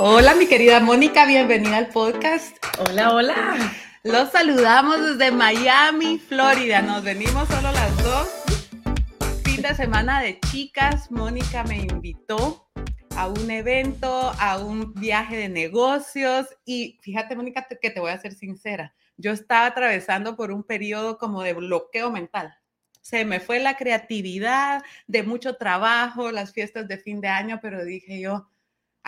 Hola, mi querida Mónica, bienvenida al podcast. Hola, hola. Los saludamos desde Miami, Florida. Nos venimos solo las dos. Fin de semana de chicas. Mónica me invitó a un evento, a un viaje de negocios y fíjate, Mónica, que te voy a ser sincera. Yo estaba atravesando por un periodo como de bloqueo mental. Se me fue la creatividad de mucho trabajo, las fiestas de fin de año, pero dije yo,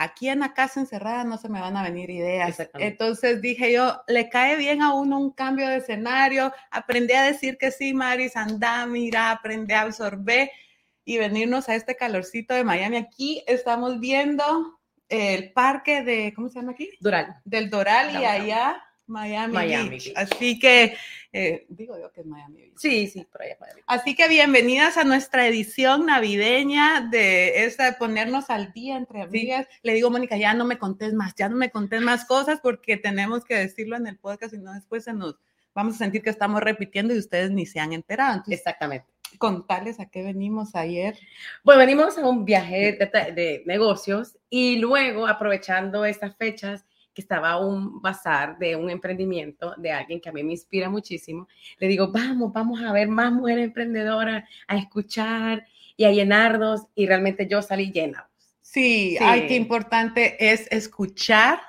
aquí en la casa encerrada no se me van a venir ideas. Entonces dije yo, le cae bien a uno un cambio de escenario, aprendí a decir que sí, Maris, anda, mira, aprendí a absorber y venirnos a este calorcito de Miami. Aquí estamos viendo el parque de, ¿cómo se llama aquí? Doral. Del Doral y allá Miami, Beach. Así que, eh, digo yo que es Miami Beach. Sí, sí, por allá Miami. Así que bienvenidas a nuestra edición navideña de esta de ponernos al día entre amigas. Le digo, Mónica, ya no me contés más, ya no me contés más cosas porque tenemos que decirlo en el podcast y no después se nos vamos a sentir que estamos repitiendo y ustedes ni se han enterado. Exactamente. Contarles a qué venimos ayer. Bueno, venimos a un viaje de, de negocios y luego aprovechando estas fechas que estaba un bazar de un emprendimiento de alguien que a mí me inspira muchísimo, le digo, vamos, vamos a ver más mujeres emprendedoras, a escuchar y a llenarnos y realmente yo salí llena. Sí, sí. ay, qué importante es escuchar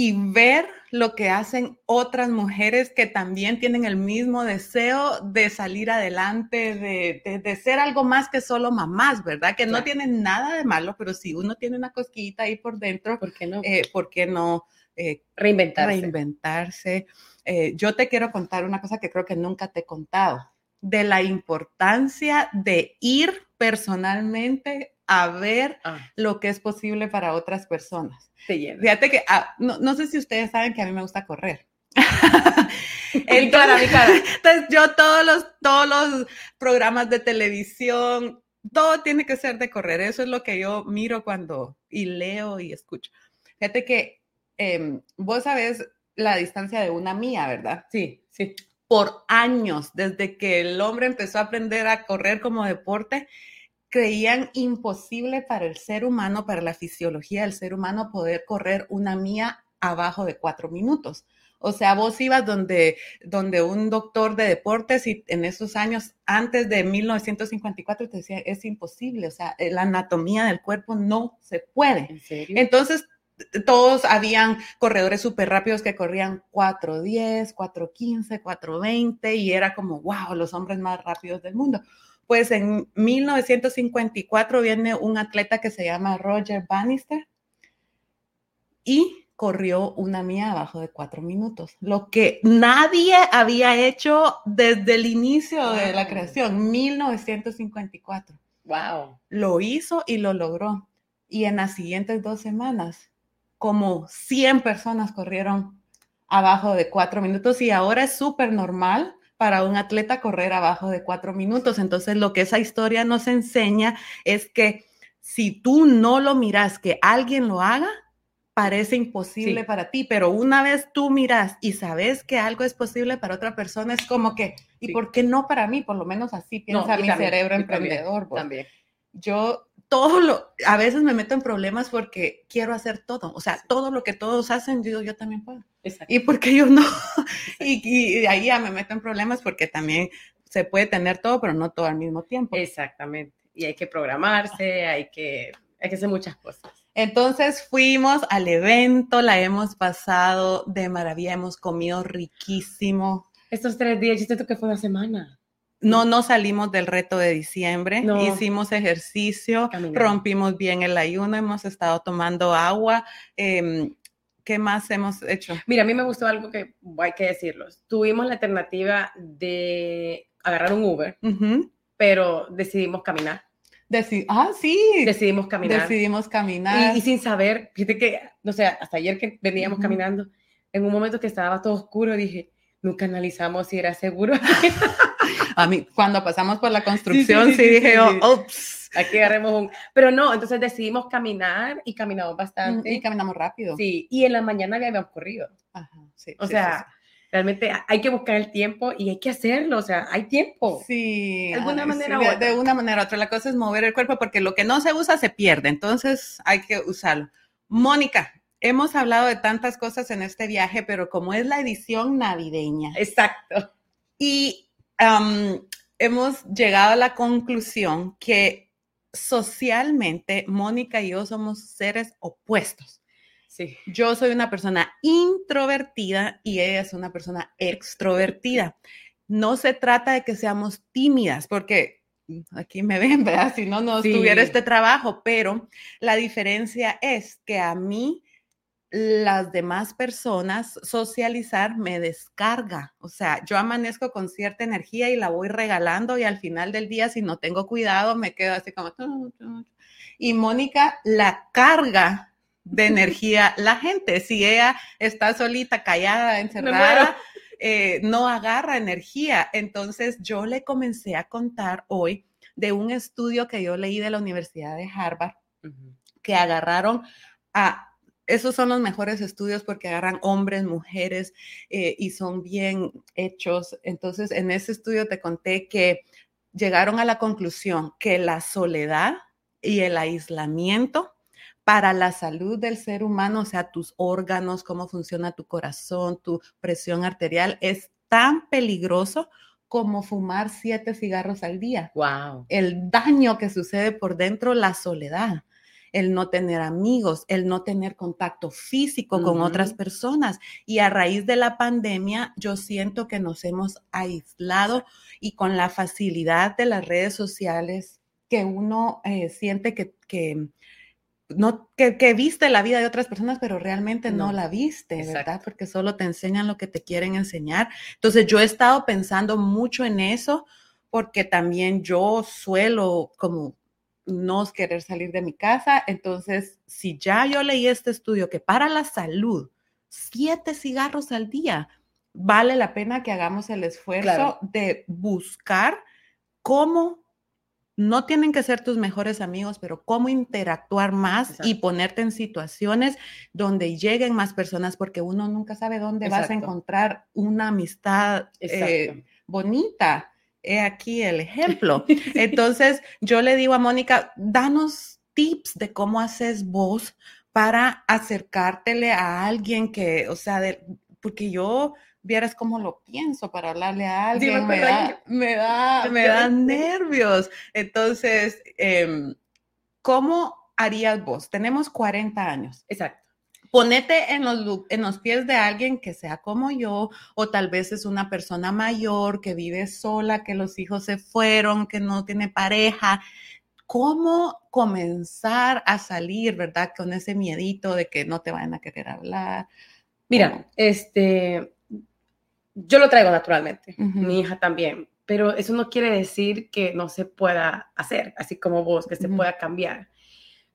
y ver lo que hacen otras mujeres que también tienen el mismo deseo de salir adelante, de, de, ser algo más que solo mamás, ¿verdad? Que no tienen nada de malo, pero si uno tiene una cosquillita ahí por dentro, ¿por qué no? Eh, ¿por qué no eh, reinventarse? reinventarse? Eh, yo te quiero contar una cosa que creo que nunca te he contado, de la importancia de ir personalmente a ver ah. lo que es posible para otras personas. Fíjate que, ah, no, sé si ustedes saben que a mí me gusta correr. mi cara, mi cara. Entonces, yo todos los, todos los programas de televisión, todo tiene que ser de correr. Eso es lo que yo miro cuando y leo y escucho. Fíjate que em, vos sabés la distancia de una mía, ¿verdad? Sí, sí. Por años, desde que el hombre empezó a aprender a correr como deporte, creían imposible para el ser humano, para la fisiología del ser humano, poder correr una mía abajo de cuatro minutos. O sea, vos ibas donde, donde un doctor de deportes y en esos años, antes de 1954, te decía, es imposible, o sea, la anatomía del cuerpo no se puede. Entonces, todos habían corredores súper rápidos que corrían 4.10, 4.15, 4.20 y era como, wow, los hombres más rápidos del mundo. Pues en 1954 viene un atleta que se llama Roger Bannister y corrió una mía abajo de cuatro minutos, lo que nadie había hecho desde el inicio de la creación, 1954. Wow. Lo hizo y lo logró. Y en las siguientes dos semanas, como 100 personas corrieron abajo de cuatro minutos y ahora es súper normal para un atleta correr abajo de cuatro minutos. Entonces, lo que esa historia nos enseña es que si tú no lo miras que alguien lo haga, parece imposible para ti, pero una vez tú miras y sabes que algo es posible para otra persona, es como que, ¿y por qué no para mí? Por lo menos así piensa mi cerebro emprendedor. También, Yo todo lo, a veces me meto en problemas porque quiero hacer todo, o sea, todo lo que todos hacen, yo, yo también puedo. ¿Y porque yo no? Y, y, ahí ya me meto en problemas porque también se puede tener todo, pero no todo al mismo tiempo. Exactamente. Y hay que programarse, hay que, hay que hacer muchas cosas. Entonces fuimos al evento, la hemos pasado de maravilla, hemos comido riquísimo. Estos tres días, yo siento que fue una semana. No, no salimos del reto de diciembre, hicimos ejercicio, rompimos bien el ayuno, hemos estado tomando agua. Eh, ¿Qué más hemos hecho? Mira, a mí me gustó algo que hay que decirlo. Tuvimos la alternativa de agarrar un Uber, pero decidimos caminar. ah, sí. Decidimos caminar. Decidimos caminar. Y, sin saber, fíjate que, no sé, hasta ayer que veníamos caminando, en un momento que estaba todo oscuro, dije, nunca analizamos si era seguro. a mí, cuando pasamos por la construcción, sí, dije, oh, ups aquí haremos un... Pero no, entonces decidimos caminar y caminamos bastante. Y caminamos rápido. Sí, y en la mañana habíamos corrido. Ajá, sí. O sea, realmente hay que buscar el tiempo y hay que hacerlo, o sea, hay tiempo. Sí. De alguna manera u otra. De una manera u otra. La cosa es mover el cuerpo porque lo que no se usa se pierde, entonces hay que usarlo. Mónica, hemos hablado de tantas cosas en este viaje, pero como es la edición navideña. Exacto. Y um, hemos llegado a la conclusión que socialmente Mónica y yo somos seres opuestos. Sí. Yo soy una persona introvertida y ella es una persona extrovertida. No se trata de que seamos tímidas, porque aquí me ven, ¿verdad? Si no, no Sí. tuviera este trabajo, pero la diferencia es que a mí las demás personas socializar me descarga. O sea, yo amanezco con cierta energía y la voy regalando y al final del día, si no tengo cuidado, me quedo así como... Y Mónica la carga de energía la gente. Si ella está solita, callada, encerrada, eh, no agarra energía. Entonces yo le comencé a contar hoy de un estudio que yo leí de la Universidad de Harvard que agarraron a, esos son los mejores estudios porque agarran hombres, mujeres eh, y son bien hechos. Entonces, en ese estudio te conté que llegaron a la conclusión que la soledad y el aislamiento para la salud del ser humano, o sea, tus órganos, cómo funciona tu corazón, tu presión arterial, es tan peligroso como fumar siete cigarros al día Wow. el daño que sucede por dentro, la soledad, el no tener amigos, el no tener contacto físico con otras personas. Y a raíz de la pandemia, yo siento que nos hemos aislado y con la facilidad de las redes sociales, que uno eh, siente que, que no, que, que viste la vida de otras personas, pero realmente no, No, la viste, ¿verdad? Porque solo te enseñan lo que te quieren enseñar. Entonces yo he estado pensando mucho en eso porque también yo suelo como no querer salir de mi casa. Entonces, si ya yo leí este estudio que para la salud, siete cigarros al día, vale la pena que hagamos el esfuerzo Claro. de buscar cómo, no tienen que ser tus mejores amigos, pero cómo interactuar más y ponerte en situaciones donde lleguen más personas, porque uno nunca sabe dónde vas a encontrar una amistad eh, bonita. He aquí el ejemplo. Entonces, yo le digo a Mónica, danos tips de cómo haces vos para acercártele a alguien que, o sea, de- porque yo vieras cómo lo pienso para hablarle a Sí, me alguien, me, da, me da, me Yo- dan nervios. Entonces, em, ¿cómo harías vos? Tenemos 40 años Exacto. Ponete en los, en los pies de alguien que sea como yo, o tal vez es una persona mayor que vive sola, que los hijos se fueron, que no tiene pareja. ¿Cómo comenzar a salir, verdad? Con ese miedito de que no te vayan a querer hablar. Mira, este, yo lo traigo naturalmente, mi hija también, pero eso no quiere decir que no se pueda hacer, así como vos, que se pueda cambiar.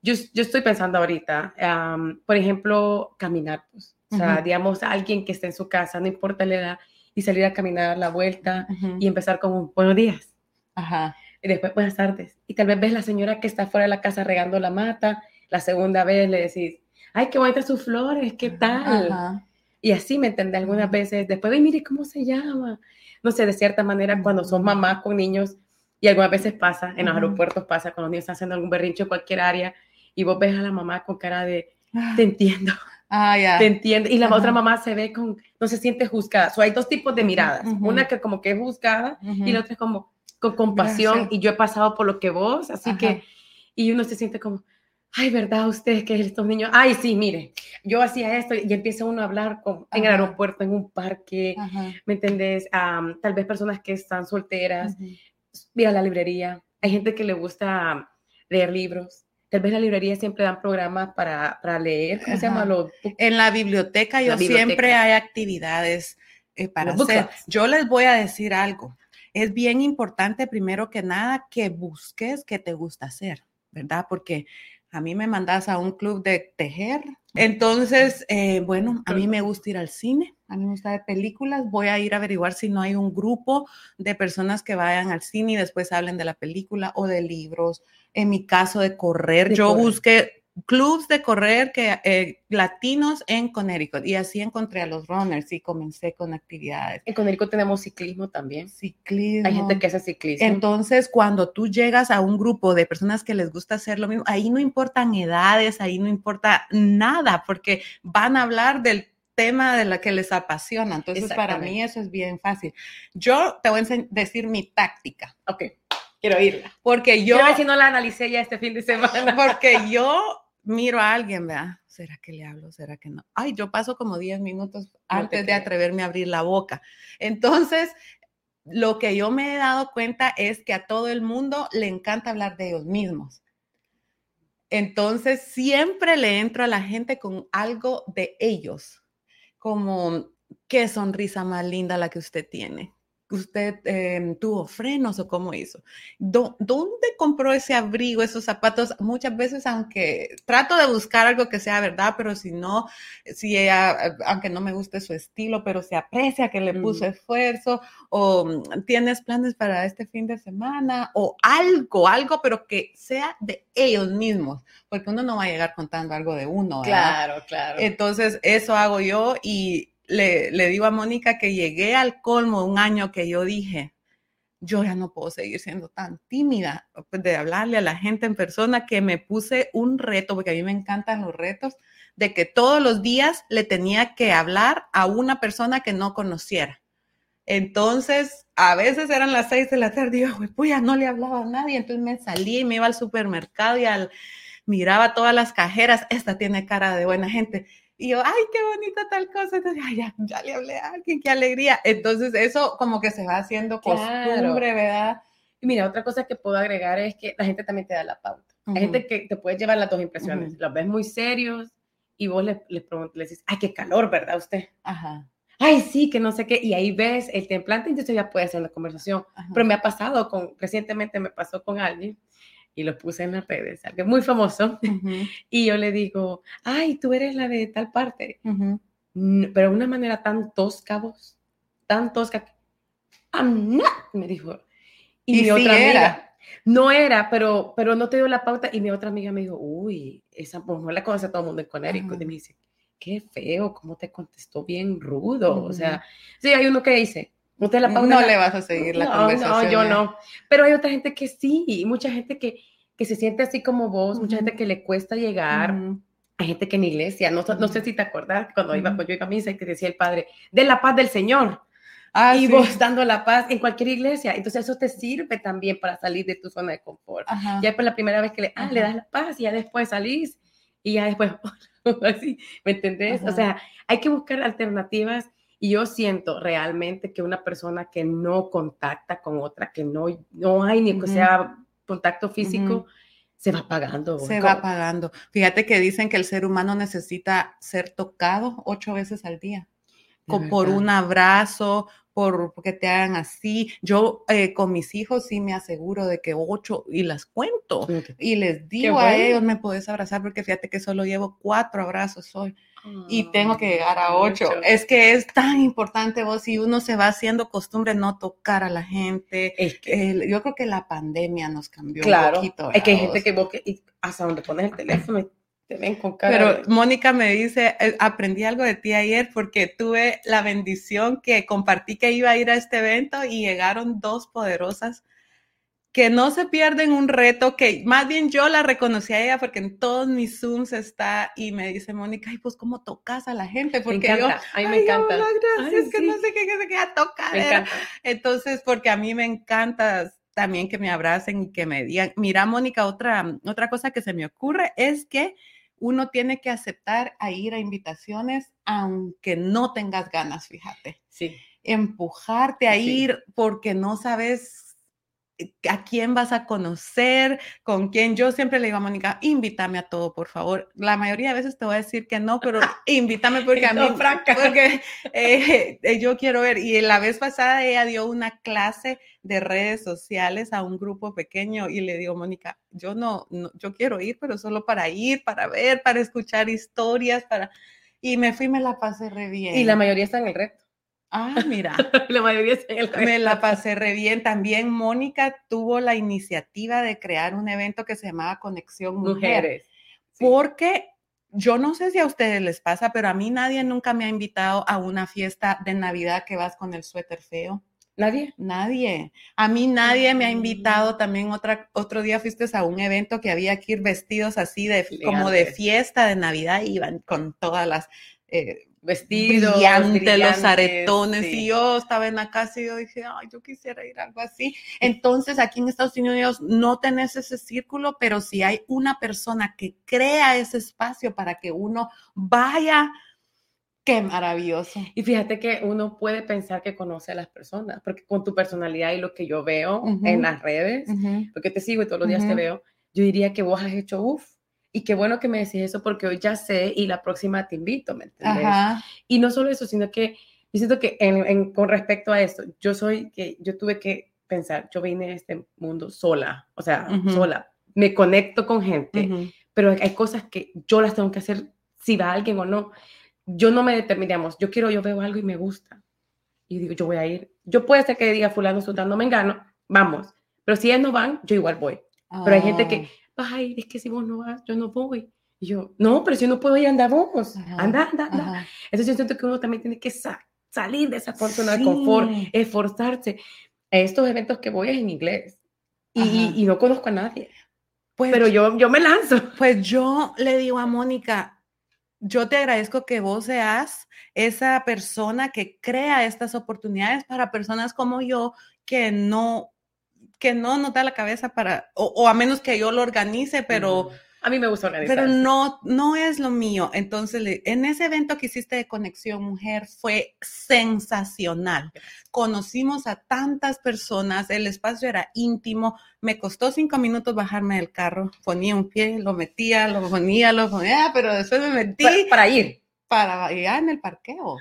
Yo, yo estoy pensando ahorita, am, por ejemplo, caminar, pues. o sea, Ujú. digamos, alguien que esté en su casa, no importa la edad, y salir a caminar la vuelta Ujú. y empezar con un buenos días. Ajá. Y después buenas tardes. Y tal vez ves la señora que está fuera de la casa regando la mata. La segunda vez le decís, ay, qué bonitas sus flores, ¿qué tal? Ajá. Y así, ¿me entendés? Algunas veces, después, ay, mire cómo se llama. No sé, de cierta manera, cuando son mamás con niños, y algunas veces pasa, en los aeropuertos pasa, cuando los niños están haciendo algún berrinche en cualquier área, y vos ves a la mamá con cara de, te entiendo, Ah, ya. te entiendo. Y la otra mamá se ve con, no se siente juzgada. So, hay dos tipos de miradas. Una que como que es juzgada, Ujú. y la otra es como con compasión Gracias. y yo he pasado por lo que vos, así que, y uno se siente como, ay, ¿verdad ustedes que estos niños? Ay, sí, mire, yo hacía esto y empieza uno a hablar con, en el aeropuerto, en un parque. ¿me entendés? Am, tal vez personas que están solteras, ir a la librería, hay gente que le gusta leer libros, tal vez la librería siempre dan programas para, para leer, ¿cómo se llama? Ajá. Los En la biblioteca yo La biblioteca. siempre hay actividades eh, para Los hacer. Yo les voy a decir algo. Es bien importante, primero que nada, que busques qué te gusta hacer, ¿verdad? Porque a mí me mandas a un club de tejer. Entonces, eh, bueno, a mí me gusta ir al cine, a mí me gusta ver películas. Voy a ir a averiguar si no hay un grupo de personas que vayan al cine y después hablen de la película o de libros. En mi caso de correr, De yo correr. busqué clubs de correr que, eh, latinos en Connecticut y así encontré a los runners y comencé con actividades. En Connecticut tenemos ciclismo también. Ciclismo. Hay gente que hace ciclismo. Entonces, cuando tú llegas a un grupo de personas que les gusta hacer lo mismo, ahí no importan edades, ahí no importa nada, porque van a hablar del tema de la que les apasiona. Entonces, para mí eso es bien fácil. Yo te voy a decir mi táctica. Ok, quiero irla. Porque yo... Quiero ver si no la analicé ya este fin de semana. Porque yo miro a alguien, ¿verdad? ¿Será que le hablo? ¿Será que no? Ay, yo paso como 10 minutos antes de atreverme a abrir la boca. Entonces, lo que yo me he dado cuenta es que a todo el mundo le encanta hablar de ellos mismos. Entonces, siempre le entro a la gente con algo de ellos, como qué sonrisa más linda la que usted tiene, usted em, tuvo frenos o cómo hizo. ¿Dónde compró ese abrigo, esos zapatos? Muchas veces, aunque trato de buscar algo que sea verdad, pero si no, si ella, eh, aunque no me guste su estilo, pero se aprecia que le puso esfuerzo, o mm, tienes planes para este fin de semana, o algo, algo, pero que sea de ellos mismos, porque uno no va a llegar contando algo de uno. Claro, claro. Entonces, eso hago yo y le, digo a Mónica que llegué al colmo un año que yo dije, yo ya no puedo seguir siendo tan tímida pues, de hablarle a la gente en persona que me puse un reto, porque a mí me encantan los retos, de que todos los días le tenía que hablar a una persona que no conociera. Entonces, a veces eran las seis de la tarde y yo, pues ya no le hablaba a nadie. Entonces me salí y me iba al supermercado y al, miraba todas las cajeras. Esta tiene cara de buena gente. Y yo, ay, qué bonita tal cosa. Entonces, ay, ya, ya, le hablé a alguien, qué alegría. Entonces, eso como que se va haciendo costumbre, ¿verdad? Y mira, otra cosa que puedo agregar es que la gente también te da la pauta. Hay gente que te puede llevar las dos impresiones. Los ves muy serios y vos les, les, le dices, ay, qué calor, ¿verdad usted? Ajá. Ay, sí, que no sé qué. Y ahí ves el templante, entonces ya puede hacer la conversación. Pero me ha pasado con, recientemente me pasó con alguien y lo puse en las redes, alguien muy famoso, y yo le digo, ay, tú eres la de tal parte, pero de una manera tan tosca vos, tan tosca, I'm not, me dijo. Y, mi otra amiga, no era, pero, pero no te dio la pauta, y mi otra amiga me dijo, uy, esa pues, no la conoce todo el mundo en Conérico, y me dice, qué feo, cómo te contestó bien rudo, o sea, sí, hay uno que dice, no, le vas a seguir la conversación. No, yo no. Pero hay otra gente que sí, mucha gente que, que se siente así como vos, mucha gente que le cuesta llegar. Hay gente que en iglesia, no, no sé si te acordás, cuando iba, pues yo iba a misa y te decía el padre, de la paz del Señor. Ah, y vos dando la paz en cualquier iglesia. Entonces eso te sirve también para salir de tu zona de confort. Ya es por la primera vez que le, ah, le das la paz y ya después salís y ya después, así, ¿me entendés? O sea, hay que buscar alternativas y yo siento realmente que una persona que no contacta con otra, que no, no hay ni que sea contacto físico, se va apagando. Se va apagando. Fíjate que dicen que el ser humano necesita ser tocado ocho veces al día. por un abrazo, por que te hagan así. Yo eh, con mis hijos sí me aseguro de que ocho y las cuento y les digo a ellos, me puedes abrazar porque fíjate que solo llevo cuatro abrazos hoy y tengo que llegar a ocho. Es que es tan importante vos, si uno se va haciendo costumbre no tocar a la gente. yo creo que la pandemia nos cambió claro, un poquito. Es que hay gente que vos, y hasta donde pones el teléfono, te ven con cara. Pero Mónica me dice, eh, aprendí algo de ti ayer porque tuve la bendición que compartí que iba a ir a este evento y llegaron dos poderosas que no se pierden un reto, que más bien yo la reconocí a ella porque en todos mis Zooms está y me dice Mónica, ay, pues cómo tocas a la gente, porque me encanta, yo, me encanta. gracias, que no sé qué, que se queda tocar. Entonces, porque a mí me encanta también que me abracen y que me digan, mira, Mónica, otra, otra cosa que se me ocurre es que uno tiene que aceptar a ir a invitaciones aunque no tengas ganas, fíjate. Sí. Empujarte a ir porque no sabes a quién vas a conocer, con quién. Yo siempre le digo a Mónica, invítame a todo, por favor. La mayoría de veces te voy a decir que no, pero invítame porque a mí, porque eh, eh, yo quiero ver. Y la vez pasada ella dio una clase de redes sociales a un grupo pequeño y le digo, Mónica, yo no, no, yo quiero ir, pero solo para ir, para ver, para escuchar historias, para... Y me fui, me la pasé re bien. Y la mayoría está en el reto. Ah, mira. la mayoría Me la pasé re bien. También Mónica tuvo la iniciativa de crear un evento que se llamaba Conexión Mujeres. porque yo no sé si a ustedes les pasa, pero a mí nadie nunca me ha invitado a una fiesta de Navidad que vas con el suéter feo. ¿Nadie? Nadie. A mí nadie me ha invitado. También otra, otro día fuiste a un evento que había que ir vestidos así de como de fiesta de Navidad y iban con todas las eh, vestidos, brillantes, los aretones. Y yo estaba en la casa y yo dije, ay, yo quisiera ir a algo así. Entonces, aquí en Estados Unidos no tenés ese círculo, pero si hay una persona que crea ese espacio para que uno vaya Qué maravilloso. Y fíjate que uno puede pensar que conoce a las personas, porque con tu personalidad y lo que yo veo en las redes, porque te sigo y todos los días te veo, yo diría que vos has hecho uff. Y qué bueno que me decís eso porque hoy ya sé y la próxima te invito, ¿me entiendes? Y no solo eso, sino que yo siento que en, con respecto a esto, yo soy que yo tuve que pensar, yo vine a este mundo sola, o sea, sola. Me conecto con gente, pero hay cosas que yo las tengo que hacer si va alguien o no yo no me determinamos, yo quiero, yo veo algo y me gusta. Y digo, yo voy a ir. Yo puede ser que diga fulano, sultano, me engano, vamos. Pero si ellos no van, yo igual voy. Pero hay gente que, ah. Ay, es que si vos no vas, yo no voy. Y yo, no, pero si no puedo ir, anda vos. Anda, anda, anda. Entonces yo siento que uno también tiene que salir de esa zona de confort, esforzarse. Estos eventos que voy es en inglés. Y, y, no conozco a nadie. Pues, pero yo, yo me lanzo. Pues yo le digo a Mónica, yo te agradezco que vos seas esa persona que crea estas oportunidades para personas como yo que no que no nos da la cabeza para, o, a menos que yo lo organice, pero... A mí me gusta organizar. Pero no, no es lo mío. Entonces, en ese evento que hiciste de Conexión Mujer fue sensacional. Conocimos a tantas personas, el espacio era íntimo. Me costó cinco minutos bajarme del carro. Ponía un pie, lo metía, lo ponía, lo ponía, pero después me metí. Para, ir. Para ir en el parqueo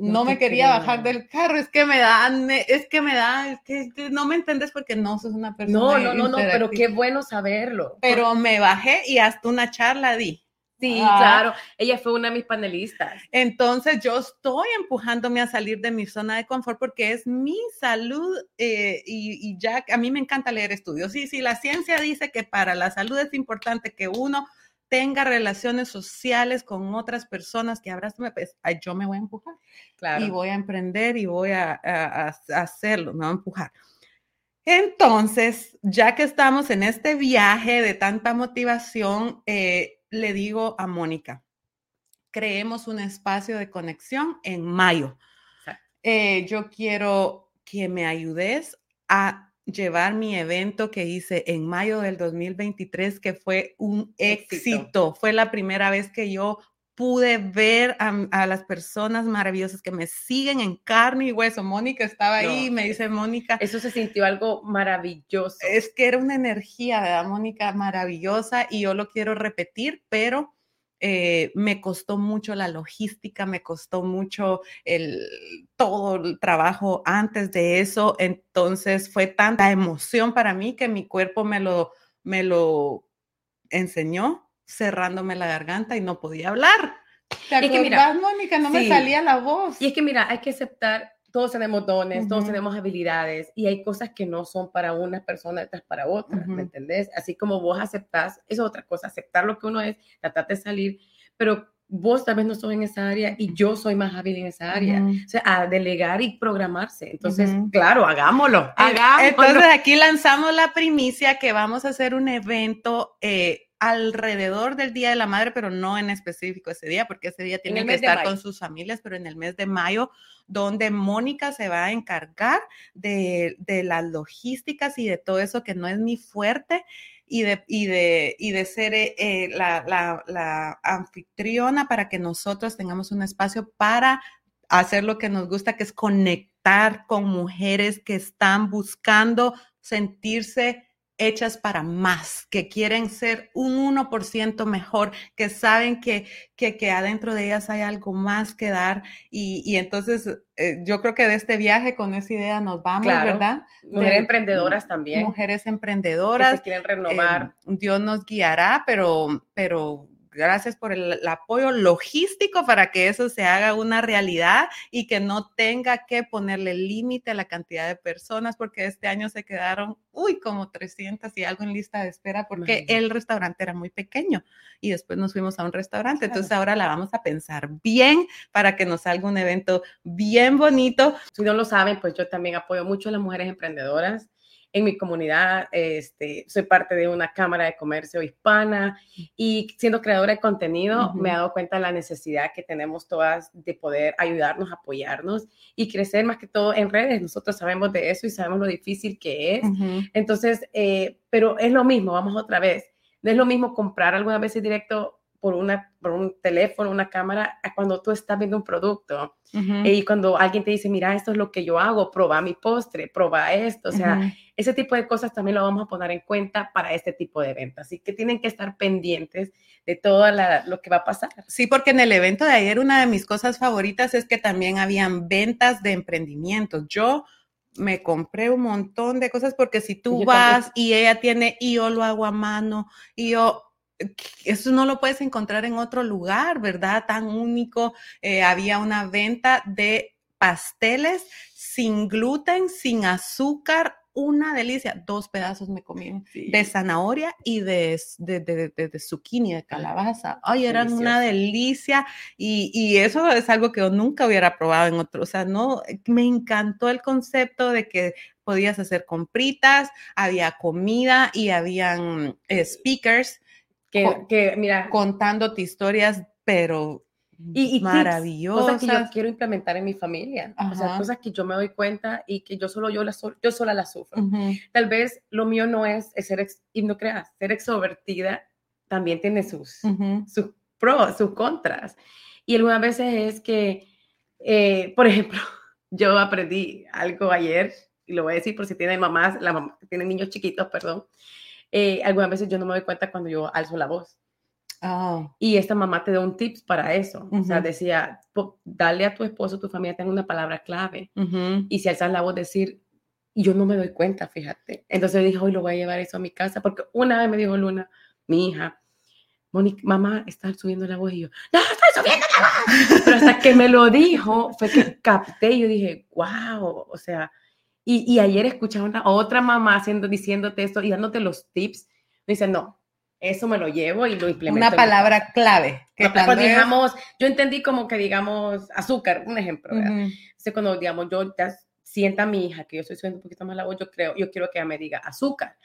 no, me quería bajar del carro, es que me da, es que me da, es que no me entiendes porque no sos una persona. No, no, no, no, pero qué bueno saberlo. Pero me bajé y hasta una charla di. Sí, ah. claro, ella fue una de mis panelistas. Entonces yo estoy empujándome a salir de mi zona de confort porque es mi salud eh, y, y, ya a mí me encanta leer estudios. Sí, sí, la ciencia dice que para la salud es importante que uno tenga relaciones sociales con otras personas que abrazo, pues yo me voy a empujar. Claro. Y voy a emprender y voy a, hacerlo, me voy a empujar. Entonces, ya que estamos en este viaje de tanta motivación, eh, le digo a Mónica, creemos un espacio de conexión en mayo. Eh, yo quiero que me ayudes a llevar mi evento que hice en mayo del 2023, que fue un éxito. Fue la primera vez que yo pude ver a, las personas maravillosas que me siguen en carne y hueso. Mónica estaba ahí, me dice Mónica. Eso se sintió algo maravilloso. Es que era una energía, ¿verdad, Mónica? Maravillosa y yo lo quiero repetir, pero eh, me costó mucho la logística, me costó mucho el, todo el trabajo antes de eso. Entonces fue tanta emoción para mí que mi cuerpo me lo, me lo enseñó cerrándome la garganta y no podía hablar. ¿Te es que mira, Mónica? No me salía la voz. Y es que mira, hay que aceptar todos tenemos dones, todos tenemos habilidades y hay cosas que no son para una persona, otras para otra, ¿me entendés? Así como vos aceptás, es otra cosa, aceptar lo que uno es, tratar de salir, pero vos tal vez no sos en esa área y yo soy más hábil en esa área. O sea, a delegar y programarse. Entonces, claro, hagámoslo, hagámoslo. Entonces, aquí lanzamos la primicia que vamos a hacer un evento eh, alrededor del Día de la Madre, pero no en específico ese día, porque ese día tienen que estar con sus familias, pero en el mes de mayo, donde Mónica se va a encargar de, las logísticas y de todo eso que no es mi fuerte y de, y de, y de ser eh, eh, la, la anfitriona para que nosotros tengamos un espacio para hacer lo que nos gusta, que es conectar con mujeres que están buscando sentirse hechas para más, que quieren ser un 1% mejor, que saben que, que, que, adentro de ellas hay algo más que dar. Y, y entonces eh, yo creo que de este viaje con esa idea nos vamos, ¿verdad? Mujeres emprendedoras también. Mujeres emprendedoras. Que quieren renovar. Eh, Dios nos guiará, pero, pero gracias por el, el, apoyo logístico para que eso se haga una realidad y que no tenga que ponerle límite a la cantidad de personas, porque este año se quedaron, uy, como 300 y algo en lista de espera, porque el restaurante era muy pequeño y después nos fuimos a un restaurante. Entonces ahora la vamos a pensar bien para que nos salga un evento bien bonito. Si no lo saben, pues yo también apoyo mucho a las mujeres emprendedoras en mi comunidad, este, soy parte de una cámara de comercio hispana y siendo creadora de contenido uh -huh. me he dado cuenta de la necesidad que tenemos todas de poder ayudarnos, apoyarnos y crecer más que todo en redes. Nosotros sabemos de eso y sabemos lo difícil que es. Uh -huh. Entonces, eh, pero es lo mismo, vamos otra vez. No es lo mismo comprar algunas veces directo por, una, por un teléfono, una cámara, cuando tú estás viendo un producto uh -huh. y cuando alguien te dice, mira, esto es lo que yo hago, proba mi postre, proba esto, o sea, uh -huh. ese tipo de cosas también lo vamos a poner en cuenta para este tipo de eventos. Así que tienen que estar pendientes de todo la, lo que va a pasar. Sí, porque en el evento de ayer una de mis cosas favoritas es que también habían ventas de emprendimientos. Yo me compré un montón de cosas porque si tú yo vas también. y ella tiene y yo lo hago a mano y yo eso no lo puedes encontrar en otro lugar, ¿verdad? Tan único. Eh, había una venta de pasteles sin gluten, sin azúcar, una delicia. Dos pedazos me comí sí. de zanahoria y de, de, de, de, zucchini, de calabaza. Ay, eran Delicioso. una delicia y, y, eso es algo que yo nunca hubiera probado en otro. O sea, no, me encantó el concepto de que podías hacer compritas, había comida y habían eh, speakers que, que mira, contándote historias, pero y, y maravillosas. Cosas que yo quiero implementar en mi familia. Ajá. O sea, cosas que yo me doy cuenta y que yo solo yo, la, yo sola las sufro. Uh -huh. Tal vez lo mío no es, es ser, ex, y no creas, ser extrovertida también tiene sus, uh -huh. sus pros, sus contras. Y algunas veces es que, eh, por ejemplo, yo aprendí algo ayer, y lo voy a decir por si tienen mamás, la mamá, tienen niños chiquitos, perdón, eh, algunas veces yo no me doy cuenta cuando yo alzo la voz. Oh. Y esta mamá te da un tips para eso. Uh -huh. O sea, decía, dale a tu esposo, tu familia, tenga una palabra clave. Uh -huh. Y si alzas la voz, decir, yo no me doy cuenta, fíjate. Entonces dije, hoy lo voy a llevar eso a mi casa, porque una vez me dijo Luna, mi hija, Mónica, mamá, está subiendo la voz y yo, no, estoy subiendo la voz. Pero hasta que me lo dijo, fue que capté y yo dije, wow, o sea, y, y ayer escuchaba una otra mamá haciendo, diciéndote esto y dándote los tips. Me dice, no, eso me lo llevo y lo implemento. Una palabra clave. Que no, cuando digamos, yo entendí como que digamos azúcar, un ejemplo. Uh -huh. Entonces, cuando digamos, yo ya sienta a mi hija que yo estoy subiendo un poquito más la voz, yo creo, yo quiero que ella me diga azúcar.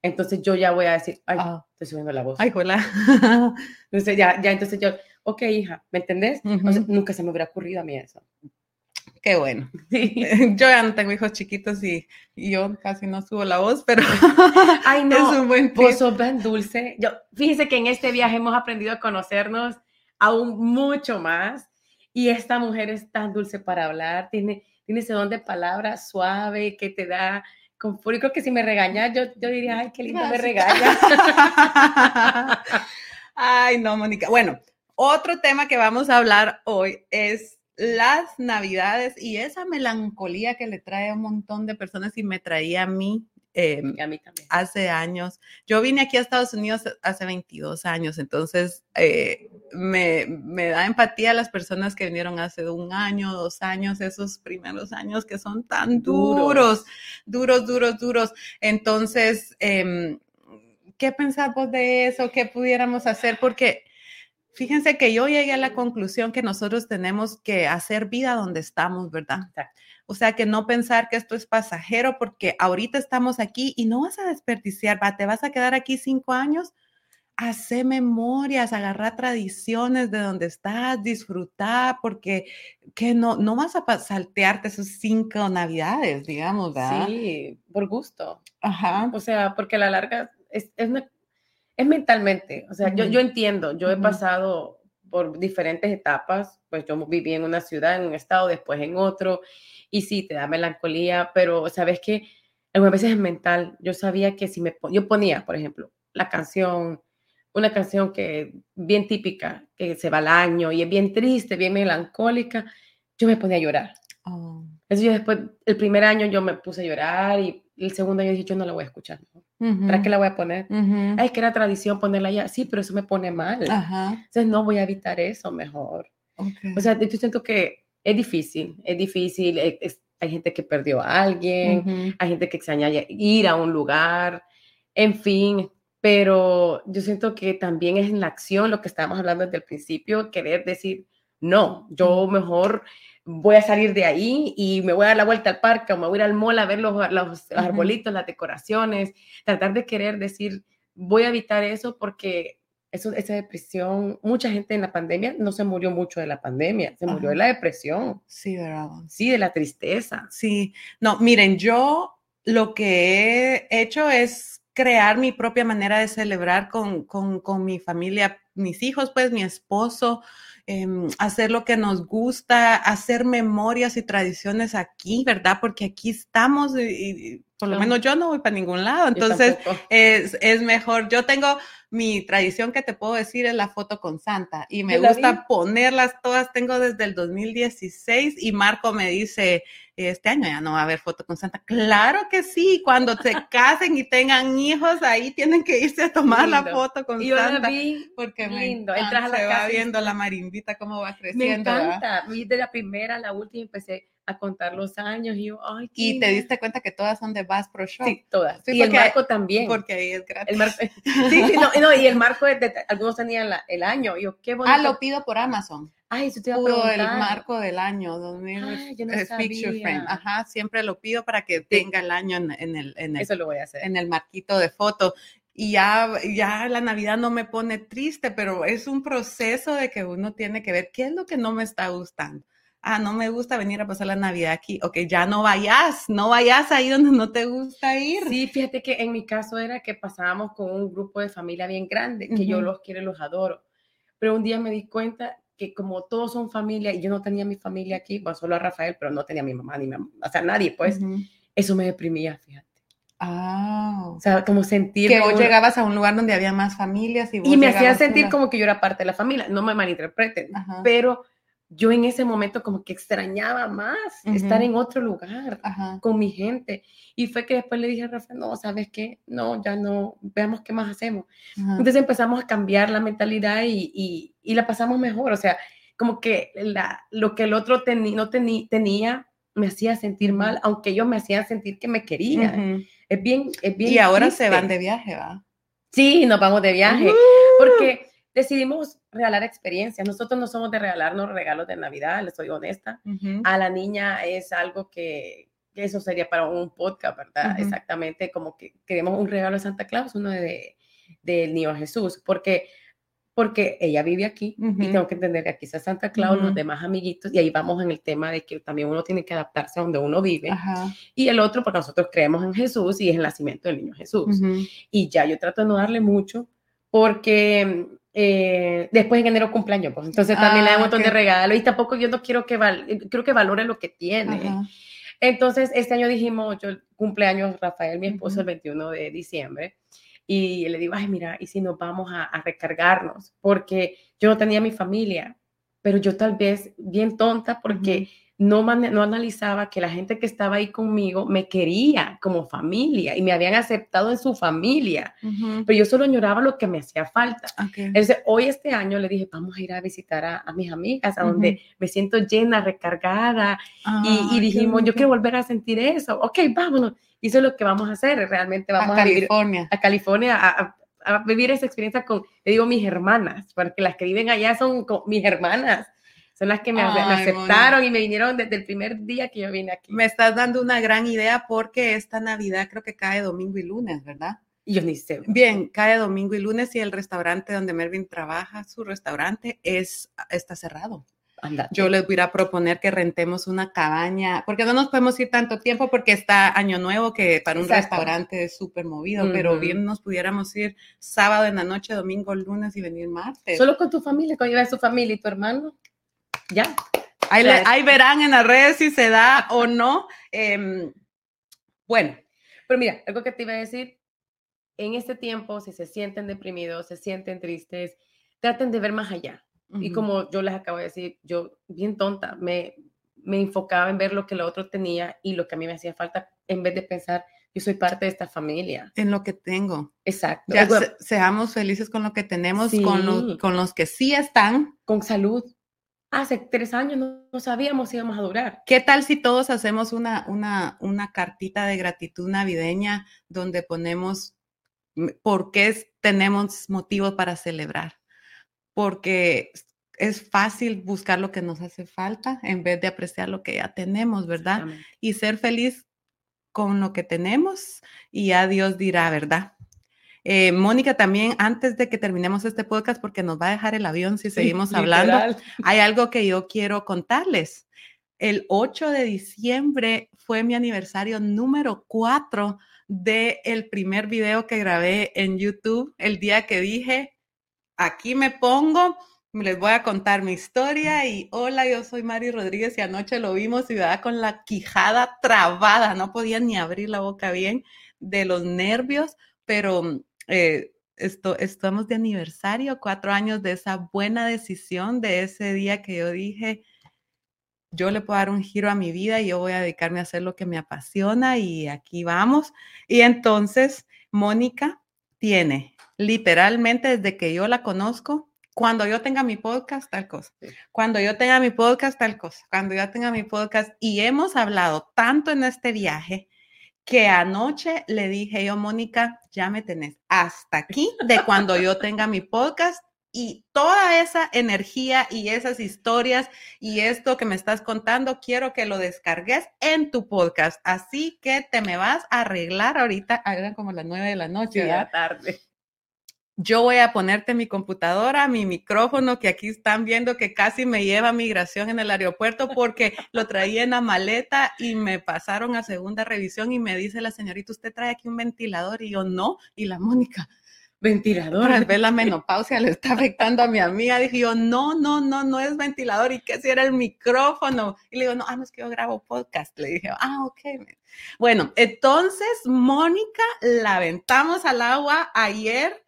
Entonces yo ya voy a decir, ay, oh. estoy subiendo la voz. Ay, hola. entonces ya, ya, entonces yo, ok, hija, ¿me entendés? Uh -huh. entonces, nunca se me hubiera ocurrido a mí eso. Qué bueno. Sí. Yo ya no tengo hijos chiquitos y, y, yo casi no subo la voz, pero Ay, no, es un buen tip. Vos sos tan dulce. Yo, fíjense que en este viaje hemos aprendido a conocernos aún mucho más y esta mujer es tan dulce para hablar, tiene, tiene ese don de palabra suave que te da. Y creo que si me regaña, yo, yo diría, ay, qué lindo me regaña. ay, no, Mónica. Bueno, otro tema que vamos a hablar hoy es las navidades y esa melancolía que le trae a un montón de personas y me traía a mí. Eh, a mí también. Hace años. Yo vine aquí a Estados Unidos hace 22 años, entonces eh, me, me, da empatía a las personas que vinieron hace un año, dos años, esos primeros años que son tan duros, duros, duros, duros. Entonces, eh, ¿qué pensamos de eso? ¿Qué pudiéramos hacer? Porque Fíjense que yo llegué a la conclusión que nosotros tenemos que hacer vida donde estamos, ¿verdad? O sea, que no pensar que esto es pasajero porque ahorita estamos aquí y no vas a desperdiciar, va, te vas a quedar aquí cinco años, hace memorias, agarrar tradiciones de donde estás, disfrutar, porque que no, no vas a saltearte esos cinco navidades, digamos, ¿verdad? Sí, por gusto. Ajá. O sea, porque a la larga es, es una es mentalmente, o sea, uh -huh. yo, yo entiendo, yo he pasado por diferentes etapas, pues yo viví en una ciudad, en un estado, después en otro, y sí, te da melancolía, pero sabes que algunas veces es mental, yo sabía que si me, yo ponía, por ejemplo, la canción, una canción que bien típica, que se va al año y es bien triste, bien melancólica, yo me ponía a llorar. Oh. Eso yo después, el primer año yo me puse a llorar y el segundo año dije, yo no la voy a escuchar. ¿no? ¿Para qué la voy a poner? Ujú. Ay, es que era tradición ponerla allá. Sí, pero eso me pone mal. Ajá. Entonces no voy a evitar eso mejor. ok. O sea, yo siento que es difícil, es difícil. es- es- hay gente que perdió a alguien, Ujú. hay gente que extraña ir a un lugar, en fin. Pero yo siento que también es en la acción lo que estábamos hablando desde el principio, querer decir, no, yo mejor voy a salir de ahí y me voy a dar la vuelta al parque o me voy a ir al mall a ver los, los arbolitos, las decoraciones, tratar de querer decir, voy a evitar eso porque eso, esa depresión, mucha gente en la pandemia no se murió mucho de la pandemia, se murió de la depresión, Sí, ¿verdad? sí, de la tristeza. Sí, no, miren, yo lo que he hecho es crear mi propia manera de celebrar con, con, con mi familia, mis hijos, pues mi esposo, em, hacer lo que nos gusta, hacer memorias y tradiciones aquí, ¿verdad? Porque aquí estamos y, y por lo menos yo no voy para ningún lado, entonces es, es mejor. Yo tengo mi tradición que te puedo decir es la foto con Santa y me la gusta vi. ponerlas todas. Tengo desde el 2016 y Marco me dice, este año ya no va a haber foto con Santa. Claro que sí, cuando se casen y tengan hijos, ahí tienen que irse a tomar la foto con Y yo la Santa. vi Porque me lindo. encanta, Entras a la se va y viendo la marimbita cómo va Me creciendo. ¿verdad? encanta. Vi de la primera a la última empecé a contar los años y yo, ay, qué Y te diste cuenta que todas son de Bass Pro Shop. Sí, todas. Sí, y el marco también. Porque ahí es gratis. El marco, sí, sí, no, no, y el marco, de, de- algunos tenían la- el año. Yo, qué bonito. Ah, lo pido por Amazon. Ay, eso te iba a Puro el preguntar. marco del año 2000 Ay, yo no es picture frame. sabía. Ajá, siempre lo pido para que tenga el año en, en el, en, el, Eso lo voy a hacer. en el marquito de foto. Y ya, ya la Navidad no me pone triste, pero es un proceso de que uno tiene que ver qué es lo que no me está gustando. Ah, no me gusta venir a pasar la Navidad aquí. Ok, ya no vayas, no vayas ahí donde no te gusta ir. Sí, fíjate que en mi caso era que pasábamos con un grupo de familia bien grande, que yo los quiero y los adoro. Pero un día me di cuenta que como todos son familia y yo no tenía mi familia aquí, bueno, solo a Rafael, pero no tenía a mi mamá ni mi mamá, o sea, nadie, pues eso me deprimía, fíjate. Ah. O sea, como sentir Que vos llegabas a un lugar donde había más familias y, vos y me hacía sentir como que yo era parte de la familia, no me malinterpreten, Ajá. pero yo en ese momento como que extrañaba más estar en otro lugar Ajá. con mi gente. Y fue que después le dije a Rafael, no, ¿sabes qué? No, ya no, veamos qué más hacemos. Entonces empezamos a cambiar la mentalidad y, y, y la pasamos mejor. O sea, como que la, lo que el otro no tenía me hacía sentir mal, aunque ellos me hacían sentir que me querían. Ujú. Es bien, es bien. Y ahora se van de viaje, ¿va? Sí, nos vamos de viaje. Uh. Porque decidimos regalar experiencias. Nosotros no somos de regalarnos regalos de Navidad, les soy honesta. Ujú. A la niña es algo que, que eso sería para un podcast, ¿verdad? Ujú. Exactamente, como que queremos un regalo de Santa Claus, uno de, del niño Jesús, porque, porque ella vive aquí y Ujú. tengo que entender que aquí está Santa Claus, los demás amiguitos, y ahí vamos en el tema de que también uno tiene que adaptarse a donde uno vive, Ajá. y el otro, porque nosotros creemos en Jesús y es el nacimiento del niño Jesús y ya yo trato de no darle mucho porque eh, después en enero cumpleaños, pues entonces también le da un Ah, montón ok. de regalos y tampoco yo no quiero que, val creo que valore lo que tiene. Ajá. Entonces este año dijimos, yo cumpleaños Rafael, mi esposo, Ujú. el 21 de diciembre y le digo, ay, mira, y si nos vamos a, a recargarnos, porque yo no tenía mi familia, pero yo tal vez bien tonta porque no, man- no analizaba que la gente que estaba ahí conmigo me quería como familia y me habían aceptado en su familia Ujú. pero yo solo lloraba lo que me hacía falta. Ok. Entonces, hoy este año le dije, vamos a ir a visitar a, a mis amigas, a donde Ujú. me siento llena, recargada, y, y dijimos, yo quiero volver a sentir eso. Ok, vámonos. Y eso es lo que vamos a hacer, realmente vamos a, a vivir California. a California, a, a- a vivir esa experiencia con, le digo, mis hermanas, porque las que viven allá son mis hermanas. Son las que me, me Ay, aceptaron y me vinieron desde el primer día que yo vine aquí. Me estás dando una gran idea porque esta Navidad creo que cae domingo y lunes, ¿verdad? Y yo ni sé. Bien, cae domingo y lunes y el restaurante donde Melvin trabaja, su restaurante, es, está cerrado. Anda. Yo les voy a proponer que rentemos una cabaña, porque no nos podemos ir tanto tiempo porque está Año Nuevo, que para un Exacto. restaurante es súper movido, pero Ujú. bien nos pudiéramos ir sábado en la noche, domingo, lunes y venir martes. Solo con tu familia, con llevar a su familia y tu hermano. Ya. Ahí, le- es- ahí verán en las redes si se da o no. Em, bueno, Pero mira, algo que te iba a decir, en este tiempo, si se sienten deprimidos, se sienten tristes, traten de ver más allá. Y ujú, como yo les acabo de decir, yo, bien tonta, me, me enfocaba en ver lo que el otro tenía y lo que a mí me hacía falta, en vez de pensar, yo soy parte de esta familia. En lo que tengo. Exacto. Ya seamos felices con lo que tenemos, con, con los que sí están. Con salud. Hace tres años no, sabíamos si íbamos a durar. ¿Qué tal si todos hacemos una, una, una cartita de gratitud navideña donde ponemos por qué tenemos motivos para celebrar? Porque es fácil buscar lo que nos hace falta en vez de apreciar lo que ya tenemos, ¿verdad? Y ser feliz con lo que tenemos y ya Dios dirá, ¿verdad? Eh, Mónica, también antes de que terminemos este podcast, porque nos va a dejar el avión si seguimos hablando, hay algo que yo quiero contarles. El 8 de diciembre fue mi aniversario número 4 del el primer video que grabé en YouTube, el día que dije, aquí me pongo les voy a contar mi historia y hola, yo soy Mari Rodríguez y anoche lo vimos y ¿verdad? con la quijada trabada, no podía ni abrir la boca bien de los nervios, pero eh, esto, estamos de aniversario, cuatro años de esa buena decisión, de ese día que yo dije, yo le puedo dar un giro a mi vida y yo voy a dedicarme a hacer lo que me apasiona y aquí vamos. Y entonces, Mónica tiene literalmente desde que yo la conozco, cuando yo tenga mi podcast, tal cosa. Cuando yo tenga mi podcast, tal cosa. Cuando yo tenga mi podcast. Y hemos hablado tanto en este viaje que anoche le dije yo, Mónica, ya me tenés hasta aquí de cuando yo tenga mi podcast y toda esa energía y esas historias y esto que me estás contando, quiero que lo descargues en tu podcast. Así que te me vas a arreglar ahorita, eran como las nueve de la noche. Ya tarde yo voy a ponerte mi computadora, mi micrófono, que aquí están viendo que casi me lleva migración en el aeropuerto porque lo traía en la maleta y me pasaron a segunda revisión y me dice la señorita, usted trae aquí un ventilador y yo no, y la Mónica. Ventilador, al ver la menopausia le está afectando a mi amiga. Dije yo, no, no, no, no es ventilador. ¿Y qué si era el micrófono? Y le digo, no, ah, no es que yo grabo podcast. Le dije, ah, ok. Bueno, entonces Mónica la aventamos al agua ayer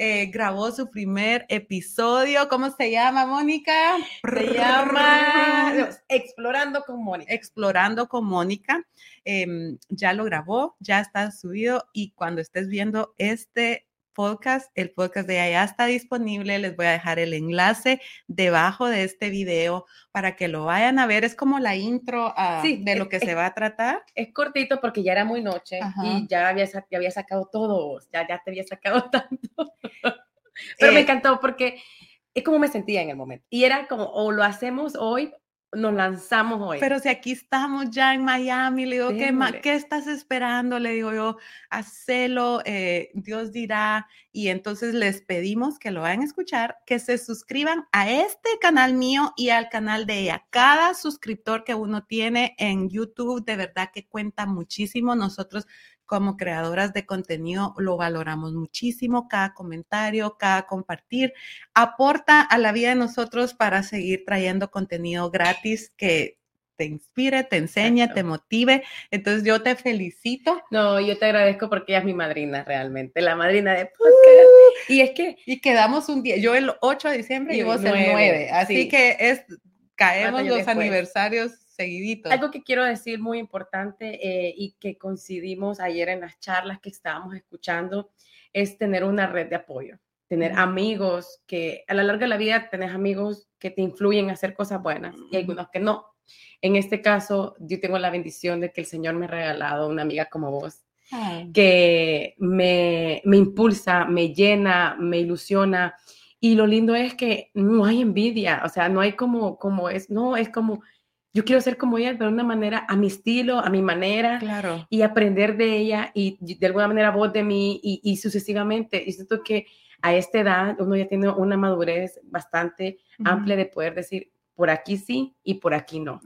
eh, grabó su primer episodio. ¿Cómo se llama, Mónica? Se llama Explorando con Mónica. Explorando con Mónica. Em, ya lo grabó, ya está subido y cuando estés viendo este podcast. El podcast de allá está disponible. Les voy a dejar el enlace debajo de este video para que lo vayan a ver. Es como la intro ah, de lo que se va a tratar. Es cortito porque ya era muy noche y ya había, ya había sacado todo. Ya, ya te había sacado tanto. Pero me eh, encantó porque es como me sentía en el momento. Y era como, o lo hacemos hoy nos lanzamos hoy. Pero si aquí estamos ya en Miami, le digo, ¿qué, ¿qué, estás esperando? Le digo yo, hacelo, eh, Dios dirá. Y entonces les pedimos que lo vayan a escuchar, que se suscriban a este canal mío y al canal de ella. Cada suscriptor que uno tiene en YouTube, de verdad que cuenta muchísimo. Nosotros como creadoras de contenido lo valoramos muchísimo. Cada comentario, cada compartir aporta a la vida de nosotros para seguir trayendo contenido gratis que te inspire, te enseñe, te motive. Entonces yo te felicito. No, yo te agradezco porque ella es mi madrina realmente, la madrina de podcast. Uh, y es que... Y quedamos un día, yo el 8 de diciembre y, vos el 9. Así que es, caemos los aniversarios seguidito. Algo que quiero decir muy importante eh, y que coincidimos ayer en las charlas que estábamos escuchando es tener una red de apoyo, tener amigos que a lo largo de la vida tenés amigos que te influyen a hacer cosas buenas y algunos que no. En este caso, yo tengo la bendición de que el Señor me ha regalado una amiga como vos, que me, me impulsa, me llena, me ilusiona. Y lo lindo es que no hay envidia, o sea, no hay como, como es, no, es como, yo quiero ser como ella, pero de una manera a mi estilo, a mi manera, claro. y aprender de ella y de alguna manera vos de mí y, sucesivamente. Y siento que a esta edad uno ya tiene una madurez bastante amplia de poder decir, por aquí sí y por aquí no,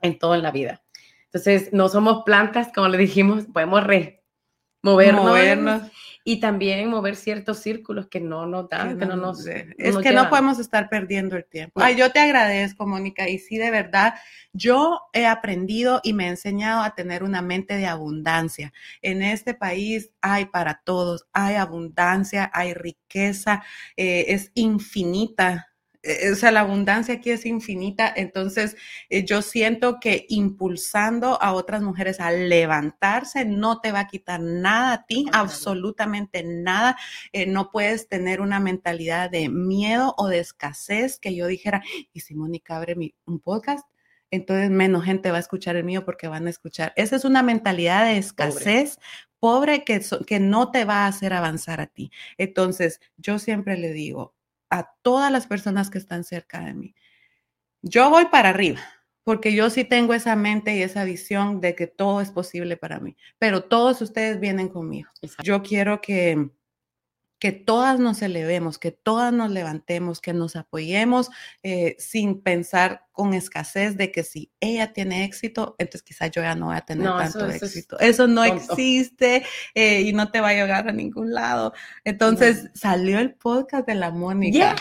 en todo en la vida. Entonces, no somos plantas, como le dijimos, podemos re movernos, y también mover ciertos círculos que no nos dan, que no, nos... Es que no podemos estar perdiendo el tiempo. Ay, yo te agradezco, Mónica, y sí, de verdad, yo he aprendido y me he enseñado a tener una mente de abundancia. En este país hay para todos, hay abundancia, hay riqueza, eh, es infinita o sea, la abundancia aquí es infinita, entonces eh, yo siento que impulsando a otras mujeres a levantarse no te va a quitar nada a ti, absolutamente nada. Eh, no puedes tener una mentalidad de miedo o de escasez que yo dijera, y si Mónica abre mi, un podcast, entonces menos gente va a escuchar el mío porque van a escuchar. Esa es una mentalidad de escasez pobre, que, que no te va a hacer avanzar a ti. Entonces, yo siempre le digo a todas las personas que están cerca de mí, yo voy para arriba, porque yo sí tengo esa mente y esa visión de que todo es posible para mí, pero todos ustedes vienen conmigo. Yo quiero que que todas nos elevemos, que todas nos levantemos, que nos apoyemos eh, sin pensar con escasez de que si ella tiene éxito, entonces quizás yo ya no voy a tener tanto éxito. Eso, no existe eh, y no te va a llegar a ningún lado. Entonces salió el podcast de la Mónica.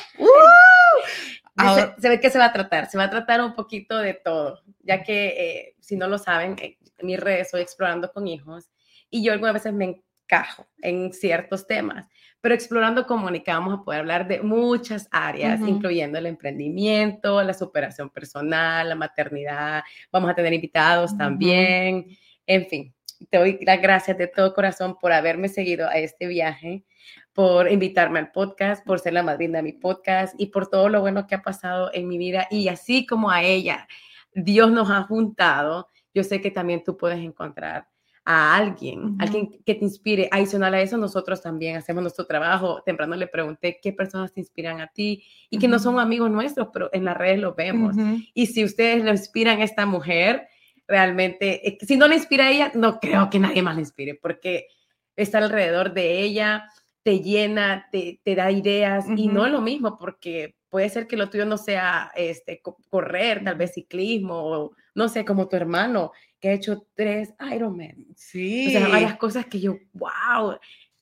se, ve que se va a tratar, se va a tratar un poquito de todo, ya que eh, si no lo saben, en mis redes soy explorando con hijos y yo algunas veces me encajo en ciertos temas pero explorando comunica vamos a poder hablar de muchas áreas, incluyendo el emprendimiento, la superación personal, la maternidad, vamos a tener invitados también, en fin, te doy las gracias de todo corazón por haberme seguido a este viaje, por invitarme al podcast, por ser la madrina de mi podcast y por todo lo bueno que ha pasado en mi vida. Y así como a ella, Dios nos ha juntado, yo sé que también tú puedes encontrar a alguien, alguien que te inspire. Adicional a eso, nosotros también hacemos nuestro trabajo. Temprano le pregunté qué personas te inspiran a ti y que no son amigos nuestros, pero en las redes lo vemos. Y si ustedes le inspiran a esta mujer, realmente, eh, si no le inspira a ella, no creo que nadie más le inspire, porque estar alrededor de ella te llena, te, te da ideas y no es lo mismo, porque puede ser que lo tuyo no sea este, correr, tal vez ciclismo, o no sé, como tu hermano, que ha hecho tres Ironman. Sí. O sea, varias cosas que yo, wow.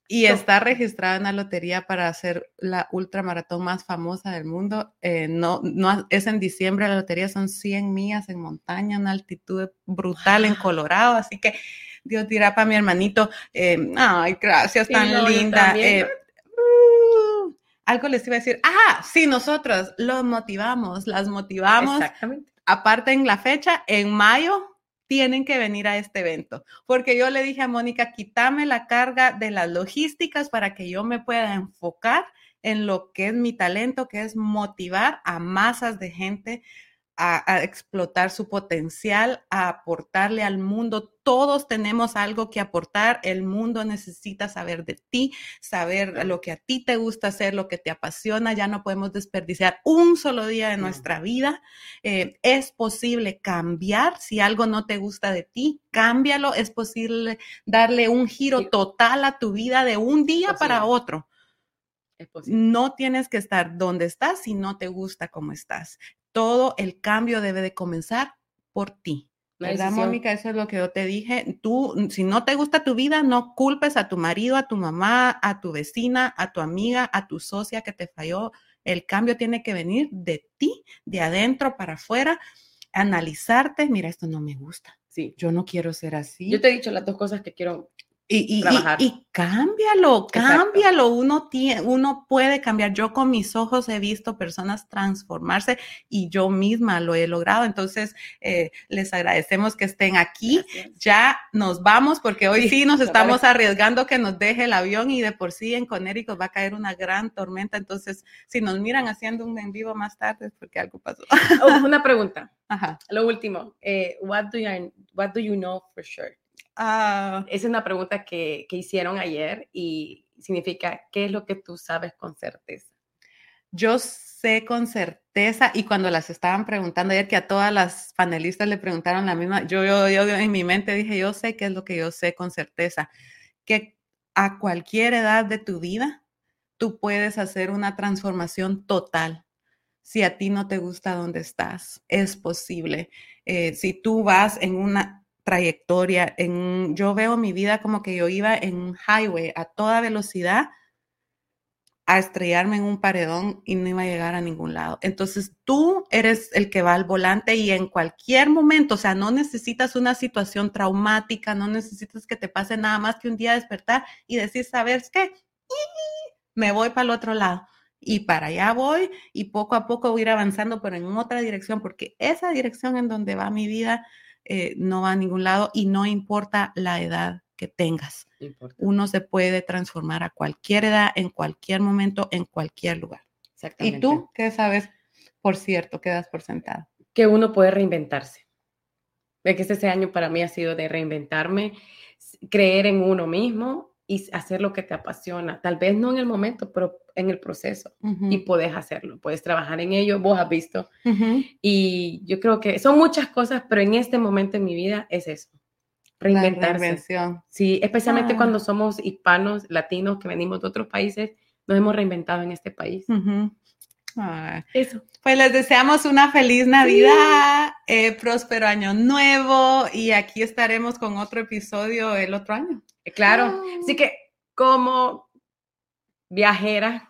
Y está registrada en la lotería para hacer la ultramaratón más famosa del mundo. Eh, no, no, es en diciembre, la lotería son 100 millas en montaña, una altitud brutal en Colorado, así que Dios dirá para mi hermanito, eh, ay, gracias, tan linda. Eh, uh, algo les iba a decir, ah, sí, nosotros los motivamos, las motivamos. Exactamente. Aparte en la fecha, en mayo tienen que venir a este evento, porque yo le dije a Mónica, quítame la carga de las logísticas para que yo me pueda enfocar en lo que es mi talento, que es motivar a masas de gente a, explotar su potencial, a aportarle al mundo. Todos tenemos algo que aportar. El mundo necesita saber de ti, saber lo que a ti te gusta hacer, lo que te apasiona. Ya no podemos desperdiciar un solo día de nuestra vida. Eh, es posible cambiar. Si algo no te gusta de ti, cámbialo. Es posible darle un giro total a tu vida de un día para otro. No tienes que estar donde estás si no te gusta cómo estás todo el cambio debe de comenzar por ti. ¿Verdad, Mónica? Eso es lo que yo te dije. Tú, si no te gusta tu vida, no culpes a tu marido, a tu mamá, a tu vecina, a tu amiga, a tu socia que te falló. El cambio tiene que venir de ti, de adentro para afuera. Analizarte, mira, esto no me gusta. Sí. Yo no quiero ser así. Yo te he dicho las dos cosas que quiero y, y, cámbialo, cámbialo. Uno, tiene, uno puede cambiar. Yo con mis ojos he visto personas transformarse y yo misma lo he logrado. Entonces, eh, les agradecemos que estén aquí. Ya nos vamos porque hoy sí, nos estamos arriesgando que nos deje el avión y de por sí en Connecticut va a caer una gran tormenta. Entonces, si nos miran haciendo un en vivo más tarde es porque algo pasó. Oh, una pregunta. Ajá. Lo último. Eh, what, do you, what do you know for sure? Ah, es una pregunta que, que hicieron ayer y significa, ¿qué es lo que tú sabes con certeza? Yo sé con certeza, y cuando las estaban preguntando ayer, que a todas las panelistas le preguntaron la misma, yo, yo, yo en mi mente dije, yo sé qué es lo que yo sé con certeza, que a cualquier edad de tu vida, tú puedes hacer una transformación total. Si a ti no te gusta donde estás, es posible. Eh, si tú vas en una trayectoria. En, yo veo mi vida como que yo iba en un highway a toda velocidad a estrellarme en un paredón y no iba a llegar a ningún lado. Entonces tú eres el que va al volante y en cualquier momento, o sea, no necesitas una situación traumática, no necesitas que te pase nada más que un día despertar y decir, ¿sabes qué? Me voy para el otro lado y para allá voy y poco a poco voy a ir avanzando, pero en otra dirección, porque esa dirección en donde va mi vida eh, no va a ningún lado y no importa la edad que tengas. Uno se puede transformar a cualquier edad, en cualquier momento, en cualquier lugar. ¿Y tú qué sabes, por cierto, qué das por sentado? Que uno puede reinventarse. Ve que este año para mí ha sido de reinventarme, creer en uno mismo y hacer lo que te apasiona. Tal vez no en el momento, pero en el proceso. Y puedes hacerlo, puedes trabajar en ello, vos has visto. Y yo creo que son muchas cosas, pero en este momento en mi vida es eso. Reinventarse. Sí, especialmente ah. cuando somos hispanos, latinos, que venimos de otros países, nos hemos reinventado en este país. Eso. Pues les deseamos una feliz Navidad, eh, próspero año nuevo y aquí estaremos con otro episodio el otro año. Claro. Ah. Así que como viajera,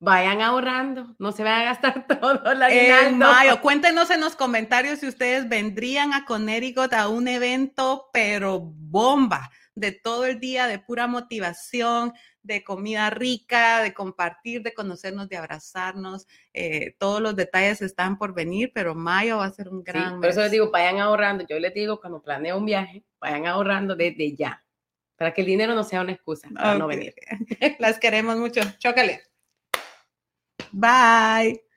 vayan ahorrando, no se vayan a gastar todo la En mayo, cuéntenos en los comentarios si ustedes vendrían a Connecticut a un evento, pero bomba, de todo el día, de pura motivación, de comida rica, de compartir, de conocernos, de abrazarnos. Eh, todos los detalles están por venir, pero mayo va a ser un gran. Sí, por eso les digo, vayan ahorrando. Yo les digo, cuando planeo un viaje, vayan ahorrando desde ya, para que el dinero no sea una excusa para no venir. Las queremos mucho. Chócale. Bye.